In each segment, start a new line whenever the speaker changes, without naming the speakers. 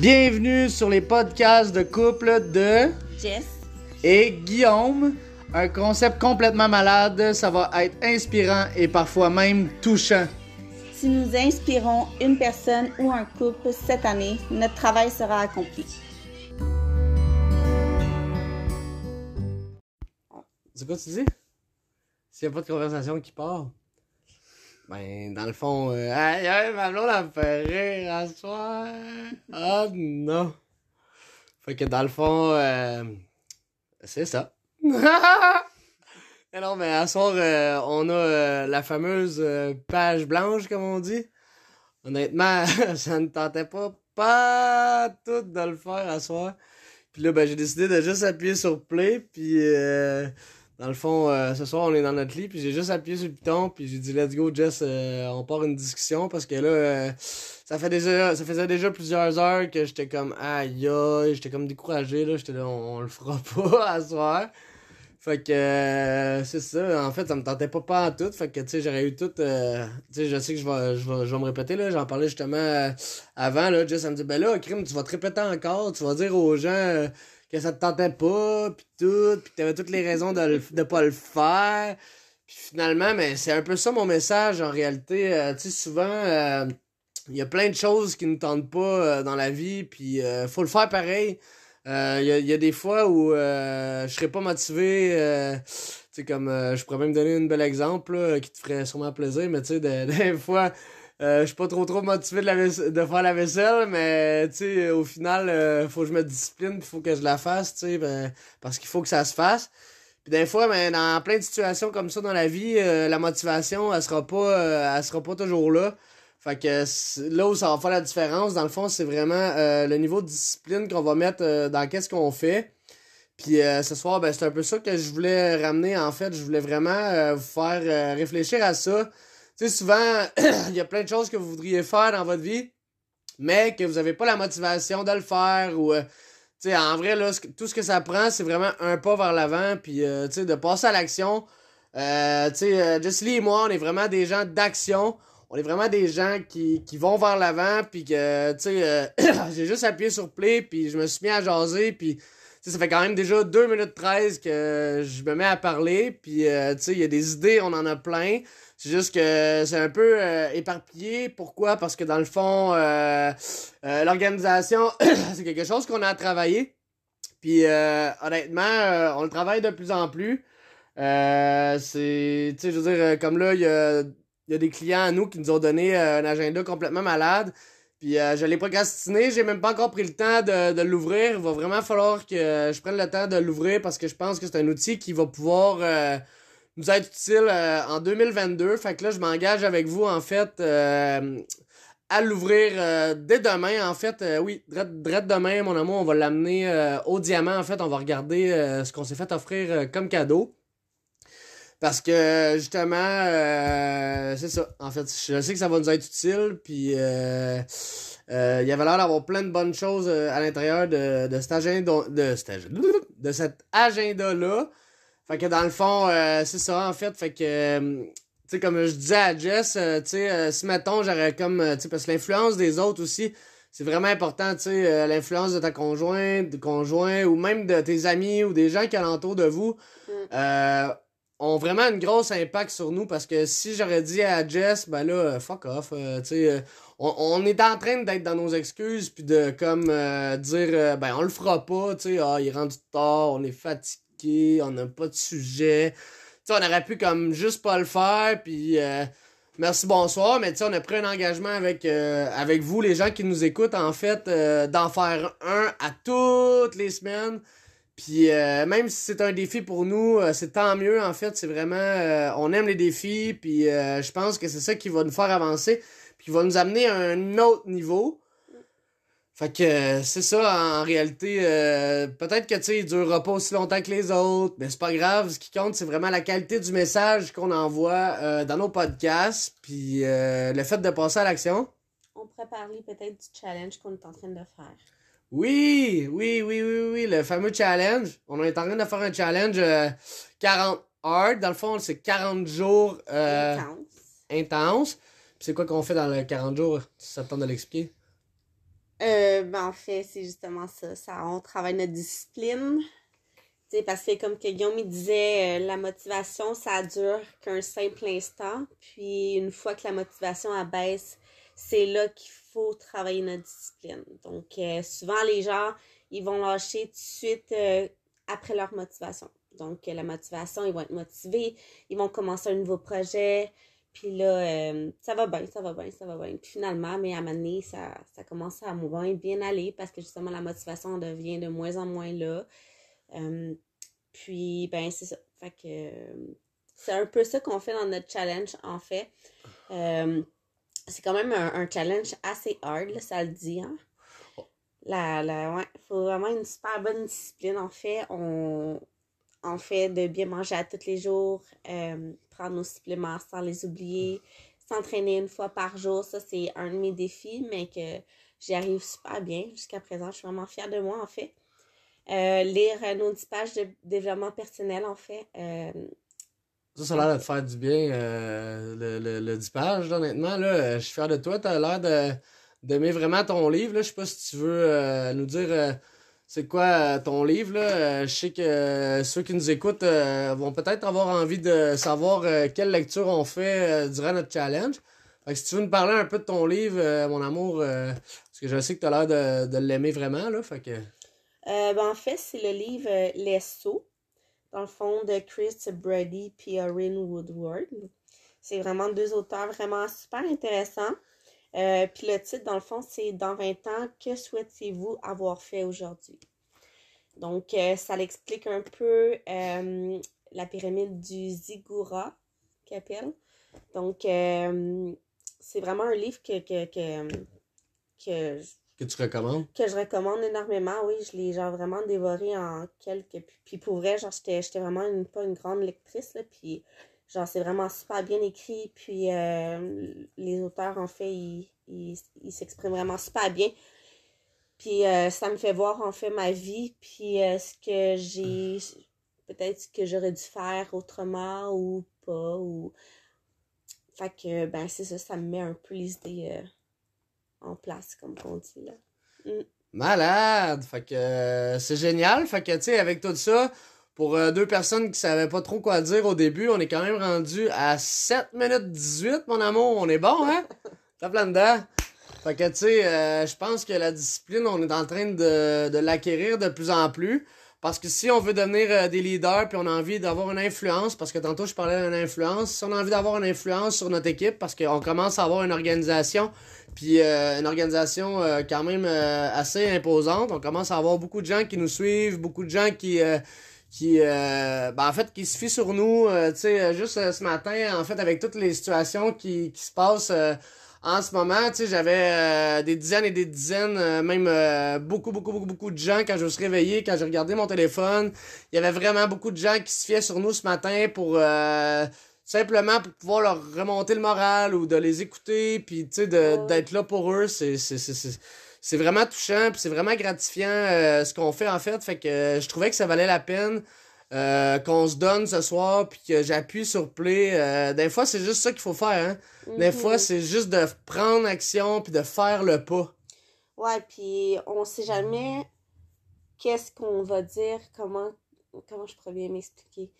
Bienvenue sur les podcasts de couple de
Jess.
et Guillaume. Un concept complètement malade, ça va être inspirant et parfois même touchant.
Si nous inspirons une personne ou un couple cette année, notre travail sera accompli.
C'est quoi tu dis? S'il n'y a pas de conversation qui part? Ben, dans le fond, euh, aïe, aïe, ma blonde, elle me fait rire à soir. Oh non. Fait que dans le fond, euh, c'est ça. Non, mais à soir, euh, on a euh, la fameuse page blanche, comme on dit. Honnêtement, ça ne tentait pas, pas tout de le faire à soir. Puis là, ben, j'ai décidé de juste appuyer sur play, puis dans le fond, euh, ce soir, on est dans notre lit, puis j'ai juste appuyé sur le piton, puis j'ai dit, let's go, Jess, euh, on part une discussion, parce que là, euh, ça fait déjà, ça faisait déjà plusieurs heures que j'étais comme, aïe, aïe, j'étais comme découragé, là, j'étais là, on, le fera pas à soir. Fait que, euh, c'est ça, en fait, ça me tentait pas pas en tout, fait que, tu sais, j'aurais eu tout, tu sais, je sais que je vais, je je me répéter, là, j'en parlais justement avant, là, Jess, elle me dit, ben là, crime, tu vas te répéter encore, tu vas dire aux gens que ça te tentait pas, pis tout, que t'avais toutes les raisons de, le- de pas le faire, puis finalement, mais c'est un peu ça mon message, en réalité, euh, tu sais, souvent, euh, il y a plein de choses qui nous tentent pas euh, dans la vie, puis euh, faut le faire pareil. Euh, Il y, a, des fois où euh, je serais pas motivé. euh, tu sais, comme euh, je pourrais même donner un bel exemple qui te ferait sûrement plaisir, mais tu sais, des fois, euh, je suis pas trop trop motivé de, faire la vaisselle, mais sais, au final, euh, faut que je me discipline, il faut que je la fasse, ben, parce qu'il faut que ça se fasse. Puis des fois, ben, dans plein de situations comme ça dans la vie, euh, la motivation, elle sera pas, euh, elle sera pas toujours là. Fait que là où ça va faire la différence, dans le fond, c'est vraiment euh, le niveau de discipline qu'on va mettre euh, dans qu'est-ce qu'on fait. Puis euh, ce soir, ben, c'est un peu ça que je voulais ramener en fait. Je voulais vraiment euh, vous faire euh, réfléchir à ça. Sais, souvent, il y a plein de choses que vous voudriez faire dans votre vie, mais que vous avez pas la motivation de le faire ou... euh, tu sais, en vrai, là, tout ce que ça prend, c'est vraiment un pas vers l'avant, puis euh, tu sais, de passer à l'action. Euh, tu sais, Jess Lee et moi, on est vraiment des gens d'action. On est vraiment des gens qui, qui vont vers l'avant, puis que, tu sais, j'ai juste appuyé sur play, puis je me suis mis à jaser, puis, ça fait quand même déjà 2 minutes 13 que je me mets à parler, puis, tu sais, il y a des idées, on en a plein. C'est juste que c'est un peu euh, éparpillé. Pourquoi? Parce que dans le fond, euh, euh, l'organisation, c'est quelque chose qu'on a à travailler. Puis honnêtement, on le travaille de plus en plus. C'est, tu sais, je veux dire, comme là, il y a, y a des clients à nous qui nous ont donné un agenda complètement malade. Puis je l'ai procrastiné, j'ai même pas encore pris le temps de, l'ouvrir. Il va vraiment falloir que je prenne le temps de l'ouvrir parce que je pense que c'est un outil qui va pouvoir nous être utile euh, en 2022. Fait que là, je m'engage avec vous, en fait, euh, à l'ouvrir euh, dès demain. En fait, oui, drette demain, mon amour, on va l'amener au diamant. En fait, on va regarder ce qu'on s'est fait offrir comme cadeau. Parce que justement, c'est ça. En fait, je sais que ça va nous être utile. Puis il y avait l'air d'avoir plein de bonnes choses à l'intérieur de, de, cet agenda- de cet agenda-là. Fait que dans le fond, euh, c'est ça en fait. Fait que euh, tu sais, comme je disais à Jess, euh, tu sais, euh, si mettons, j'aurais comme, tu sais, parce que l'influence des autres aussi, c'est vraiment important, tu sais, l'influence de ta conjointe, de conjoint, ou même de tes amis, ou des gens qui alentour de vous, euh, ont vraiment une grosse impact sur nous, parce que si j'aurais dit à Jess, ben là, fuck off, tu sais, on, on est en train d'être dans nos excuses, puis de, comme, dire, ben, on le fera pas, tu sais, ah, il est rendu tard, on est fatigué, on n'a pas de sujet, on aurait pu comme juste pas le faire, puis euh, merci, bonsoir, mais on a pris un engagement avec, euh, avec vous, les gens qui nous écoutent, en fait, euh, d'en faire un à toutes les semaines. Puis même si c'est un défi pour nous, c'est tant mieux, en fait, c'est vraiment, on aime les défis, puis je pense que c'est ça qui va nous faire avancer, puis qui va nous amener à un autre niveau. Fait que euh, c'est ça en réalité. euh, Peut-être que tu sais, il durera pas aussi longtemps que les autres, mais c'est pas grave. Ce qui compte, c'est vraiment la qualité du message qu'on envoie euh, dans nos podcasts, puis euh, le fait de passer à l'action.
On pourrait parler peut-être du challenge qu'on est en train de faire.
Oui, oui, oui, oui, oui, le fameux challenge. On est en train de faire un challenge euh, 40 heures. Dans le fond, c'est 40 jours
Intense.
intenses. Puis c'est quoi qu'on fait dans les 40 jours? Ça te tente de l'expliquer?
Euh, ben, en fait, c'est justement ça. On travaille notre discipline. sais, parce que comme que Guillaume il disait, euh, la motivation, ça dure qu'un simple instant. Puis une fois que la motivation abaisse, c'est là qu'il faut travailler notre discipline. Donc euh, souvent les gens, ils vont lâcher tout de suite après leur motivation. Donc la motivation, ils vont être motivés, ils vont commencer un nouveau projet, puis là, euh, ça va bien, ça va bien, ça va bien. Puis finalement, mais à un moment donné, ça, ça commence à moins bien aller parce que justement, la motivation devient de moins en moins là. Euh, puis, ben, c'est ça. Fait que c'est un peu ça qu'on fait dans notre challenge, en fait. Euh, c'est quand même un, challenge assez hard, ça le dit, hein? La, la, ouais, faut vraiment une super bonne discipline, en fait. On, en fait, de bien manger à tous les jours, euh, prendre nos suppléments sans les oublier, s'entraîner une fois par jour. Ça, c'est un de mes défis, mais que j'y arrive super bien jusqu'à présent. Je suis vraiment fière de moi, en fait. Euh, lire nos 10 pages de développement personnel, en fait. Euh,
ça, ça a l'air de te faire du bien, le, le, le 10 pages, honnêtement. Là, je suis fier de toi. Tu as l'air de, d'aimer vraiment ton livre. Là. Je sais pas si tu veux nous dire c'est quoi euh, ton livre, là? Euh, je sais que euh, ceux qui nous écoutent vont peut-être avoir envie de savoir quelle lecture on fait durant notre challenge. Que si tu veux nous parler un peu de ton livre, mon amour, parce que je sais que tu as l'air de, l'aimer vraiment, là, fait que...
ben, en fait, c'est le livre Les Sauts, dans le fond, de Chris Brady et Orin Woodward. C'est vraiment deux auteurs vraiment super intéressants. Euh, puis le titre, dans le fond, c'est Dans 20 ans, que souhaitez-vous avoir fait aujourd'hui? Donc, euh, ça l'explique un peu euh, la pyramide du Ziggoura, qu'il appelle. Donc, c'est vraiment un livre que, que, que, que,
que tu recommandes?
Que je recommande énormément, oui. Je l'ai genre vraiment dévoré en quelques. Puis, pour vrai, genre, j'étais vraiment une, pas une grande lectrice, là. Puis Genre, c'est vraiment super bien écrit. Puis euh, les auteurs, en fait, ils, s'expriment vraiment super bien. Puis euh, ça me fait voir, en fait, ma vie. Puis euh, ce que j'ai. Peut-être ce que j'aurais dû faire autrement ou pas. Ou... Fait que, ben, c'est ça, ça me met un peu les idées en place, comme on dit, là. Mm.
Malade! Fait que c'est génial. Fait que, tu sais, avec tout ça, pour euh, deux personnes qui savaient pas trop quoi dire au début, on est quand même rendu à 7 minutes 18, mon amour. On est bon, hein? T'as plein dedans. Fait que, tu sais, euh, je pense que la discipline, on est en train de, de l'acquérir de plus en plus. Parce que si on veut devenir euh, des leaders, puis on a envie d'avoir une influence, parce que tantôt je parlais d'une influence, si on a envie d'avoir une influence sur notre équipe, parce qu'on commence à avoir une organisation, puis une organisation quand même assez imposante, on commence à avoir beaucoup de gens qui nous suivent, beaucoup de gens qui qui euh, ben en fait qui se fie sur nous euh, tu sais euh, juste ce matin en fait avec toutes les situations qui, qui se passent en ce moment tu sais j'avais des dizaines et des dizaines même beaucoup beaucoup beaucoup beaucoup de gens quand je me suis réveillé quand j'ai regardé mon téléphone. Il y avait vraiment beaucoup de gens qui se fiaient sur nous ce matin pour simplement pour pouvoir leur remonter le moral ou de les écouter puis tu sais d'être là pour eux. C'est c'est c'est c'est vraiment touchant, puis c'est vraiment gratifiant euh, ce qu'on fait en fait. Fait que euh, je trouvais que ça valait la peine euh, qu'on se donne ce soir, puis que j'appuie sur play. des fois, c'est juste ça qu'il faut faire. Hein? Des mhm. fois, c'est juste de prendre action, puis de faire le pas.
Ouais, puis on sait jamais qu'est-ce qu'on va dire, comment, comment je pourrais bien m'expliquer.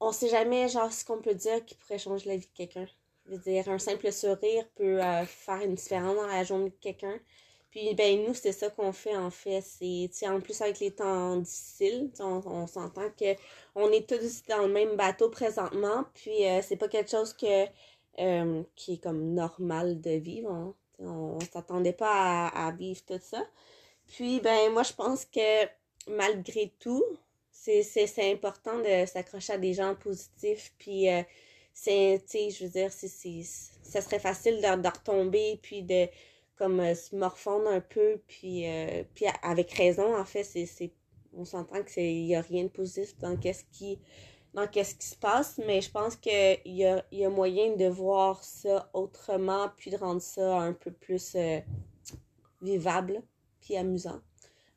On sait jamais, genre, ce qu'on peut dire qui pourrait changer la vie de quelqu'un. Je veux dire, un simple sourire peut faire une différence dans la journée de quelqu'un. Puis, ben, nous, c'est ça qu'on fait, en fait. C'est, en plus, avec les temps difficiles, on, s'entend que on est tous dans le même bateau présentement. Puis, euh, c'est pas quelque chose que, euh, qui est comme normal de vivre. Hein. On, s'attendait pas à, vivre tout ça. Puis, ben, moi, je pense que malgré tout, c'est, important de s'accrocher à des gens positifs. Puis, euh, c'est, tu sais, je veux dire, ça serait facile de, de retomber, puis de comme euh, se morfondre un peu, puis, euh, puis avec raison, en fait, c'est, on s'entend qu'il n'y a rien de positif dans qu'est-ce qui dans qu'est-ce qui se passe, mais je pense qu'il y a, y a moyen de voir ça autrement, puis de rendre ça un peu plus euh, vivable, puis amusant.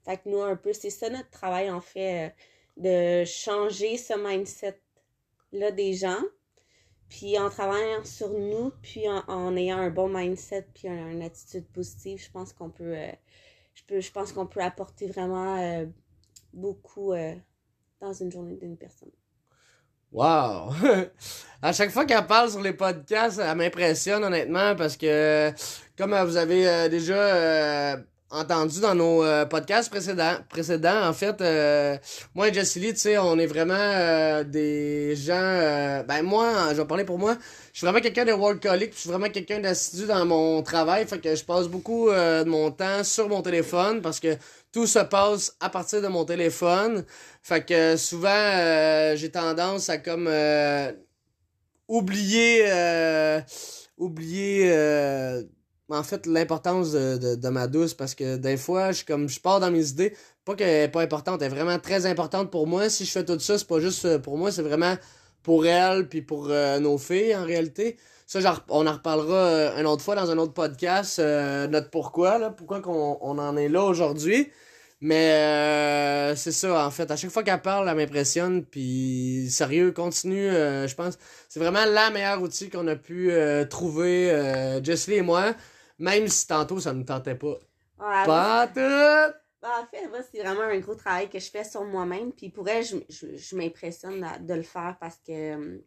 Fait que nous, un peu, c'est ça notre travail, en fait, de changer ce mindset-là des gens, Puis en travaillant sur nous, puis en, ayant un bon mindset, puis un- une attitude positive, je pense qu'on peut, euh, je je peut apporter vraiment euh, beaucoup euh, dans une journée d'une personne.
Wow! à chaque fois qu'elle parle sur les podcasts, elle m'impressionne honnêtement parce que, comme vous avez déjà entendu dans nos euh, podcasts précédents, précédents, en fait, euh, moi et Jessie Lee, tu sais, on est vraiment euh, des gens... euh, ben moi, je vais parler pour moi, je suis vraiment quelqu'un de workaholic, je suis vraiment quelqu'un d'assidu dans mon travail, fait que je passe beaucoup euh, de mon temps sur mon téléphone parce que tout se passe à partir de mon téléphone. Fait que souvent, j'ai tendance à comme oublier, oublier en fait l'importance de, ma douce parce que des fois, je comme je pars dans mes idées. Pas qu'elle est pas importante, elle est vraiment très importante pour moi. Si je fais tout ça, c'est pas juste euh, pour moi, c'est vraiment pour elle puis pour euh, nos filles en réalité. Ça, genre, on en reparlera euh, une autre fois dans un autre podcast, notre pourquoi, là, pourquoi qu'on on en est là aujourd'hui. Mais c'est ça, en fait. À chaque fois qu'elle parle, elle m'impressionne. Puis sérieux, continue. je pense c'est vraiment la meilleure outil qu'on a pu trouver, Jessie et moi. Même si tantôt, ça ne tentait pas.
Ah,
Pas tout!
Ben, en fait, moi, c'est vraiment un gros travail que je fais sur moi-même. Puis pour elle, je, je, je m'impressionne de le faire parce que, euh,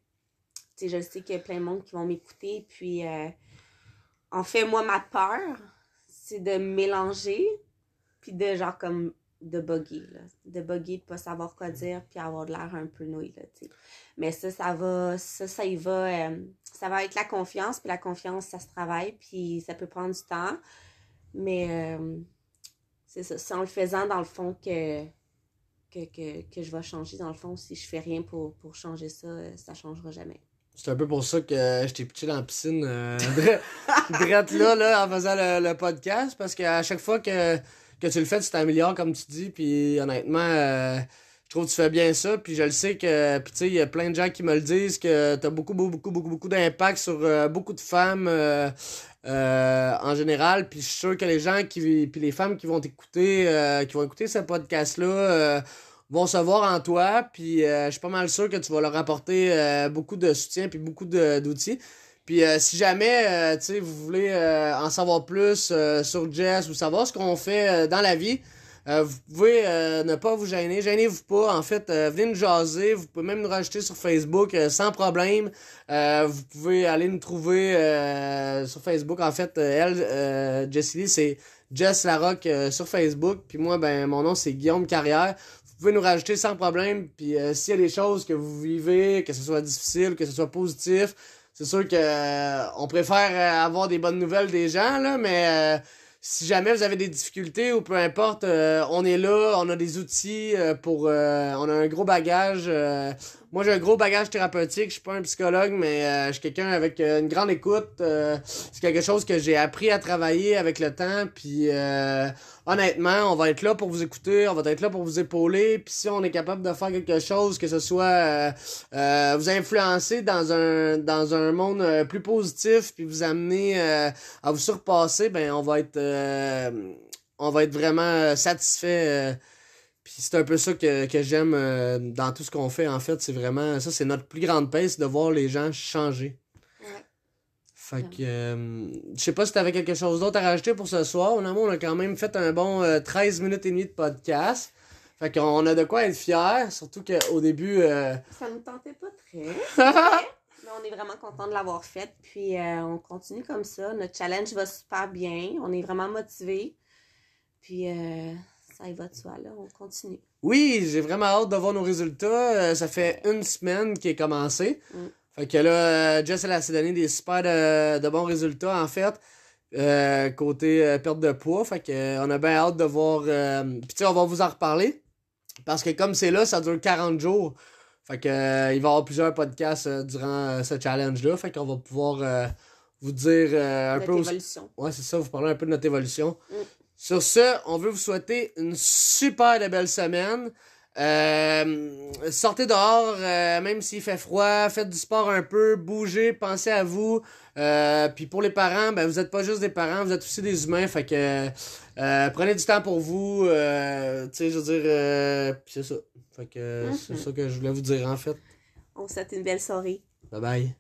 tu sais, je sais qu'il y a plein de monde qui vont m'écouter. Puis, euh, en fait, moi, ma peur, c'est de mélanger, puis de genre comme de bugger, là. De bugger, de pas savoir quoi dire, puis avoir de l'air un peu nouille, là, tu sais. Mais ça, ça va, ça, ça y va, euh, ça va avec la confiance, puis la confiance, ça se travaille, puis ça peut prendre du temps. Mais, euh, c'est ça. C'est en le faisant, dans le fond, que, que, que, que je vais changer. Dans le fond, si je fais rien pour, pour changer ça, euh, ça changera jamais.
C'est un peu pour ça que je t'ai pitché dans la piscine euh, dre- drette là, là, en faisant le, le podcast. Parce qu'à chaque fois que, que tu le fais, tu t'améliores, comme tu dis. Puis honnêtement, euh, je trouve que tu fais bien ça. Puis je le sais que, tu sais, il y a plein de gens qui me le disent que t'as beaucoup, beaucoup, beaucoup, beaucoup, beaucoup d'impact sur euh, beaucoup de femmes euh, en général. Puis je suis sûr que les gens qui, puis les femmes qui vont t'écouter, qui vont écouter ce podcast-là, vont se voir en toi, puis je suis pas mal sûr que tu vas leur apporter beaucoup de soutien puis beaucoup d'outils. Puis euh, si jamais euh, tu vous voulez euh, en savoir plus euh, sur Jess ou savoir ce qu'on fait euh, dans la vie, vous pouvez ne pas vous gêner, gênez-vous pas. En fait, venez nous jaser, vous pouvez même nous rajouter sur Facebook sans problème. Vous pouvez aller nous trouver sur Facebook. En fait, elle, Jessie c'est Jess Larocque sur Facebook. Puis moi, ben mon nom c'est Guillaume Carrière vous pouvez nous rajouter sans problème. Puis euh, s'il y a des choses que vous vivez, que ce soit difficile, que ce soit positif, c'est sûr que euh, on préfère euh, avoir des bonnes nouvelles des gens, là, mais euh, si jamais vous avez des difficultés ou peu importe, on est là, on a des outils euh, pour... euh, on a un gros bagage. Moi, j'ai un gros bagage thérapeutique. Je suis pas un psychologue, mais euh, je suis quelqu'un avec euh, une grande écoute. euh, c'est quelque chose que j'ai appris à travailler avec le temps. Puis euh, honnêtement, on va être là pour vous écouter, on va être là pour vous épauler. Puis si on est capable de faire quelque chose, que ce soit euh, vous influencer dans un dans un monde plus positif, puis vous amener à vous surpasser, ben on va être on va être vraiment satisfait. Euh, puis c'est un peu ça que, que j'aime euh, dans tout ce qu'on fait, en fait. C'est vraiment, ça, c'est notre plus grande paix, c'est de voir les gens changer.
Ouais.
Fait que, euh, je sais pas si t'avais quelque chose d'autre à rajouter pour ce soir. On a, on a quand même fait un bon euh, 13 minutes et demie de podcast. Fait qu'on a de quoi être fiers, surtout qu'au début, euh,
Ça nous tentait pas très. Mais on est vraiment content de l'avoir fait. Puis euh, on continue comme ça. Notre challenge va super bien. On est vraiment motivés. Puis euh, ça y va de soi, là. On continue.
Oui, j'ai vraiment hâte de voir nos résultats. Euh, ça fait une semaine qui est commencé.
Mm.
Fait que là, euh, Jess, elle a s'est donné des super de, de bons résultats, en fait, euh, côté euh, perte de poids. Fait que, euh, on a bien hâte de voir... euh, Puis tu sais, on va vous en reparler. Parce que comme c'est là, ça dure 40 jours. Fait que, euh, il va y avoir plusieurs podcasts euh, durant euh, ce challenge-là. Fait qu'on va pouvoir euh, vous dire euh, un
Notre
peu...
évolution.
Ouais, c'est ça, vous parlez un peu de notre évolution.
Mm.
Sur ce, on veut vous souhaiter une super de belle semaine. Euh, sortez dehors, euh, même s'il fait froid, faites du sport un peu, bougez, pensez à vous. Euh, puis pour les parents, ben vous êtes pas juste des parents, vous êtes aussi des humains, fait que prenez du temps pour vous. Tu sais, je veux dire, c'est ça. Fait que c'est
Mhm.
ça que je voulais vous dire en fait.
On souhaite une belle soirée.
Bye bye.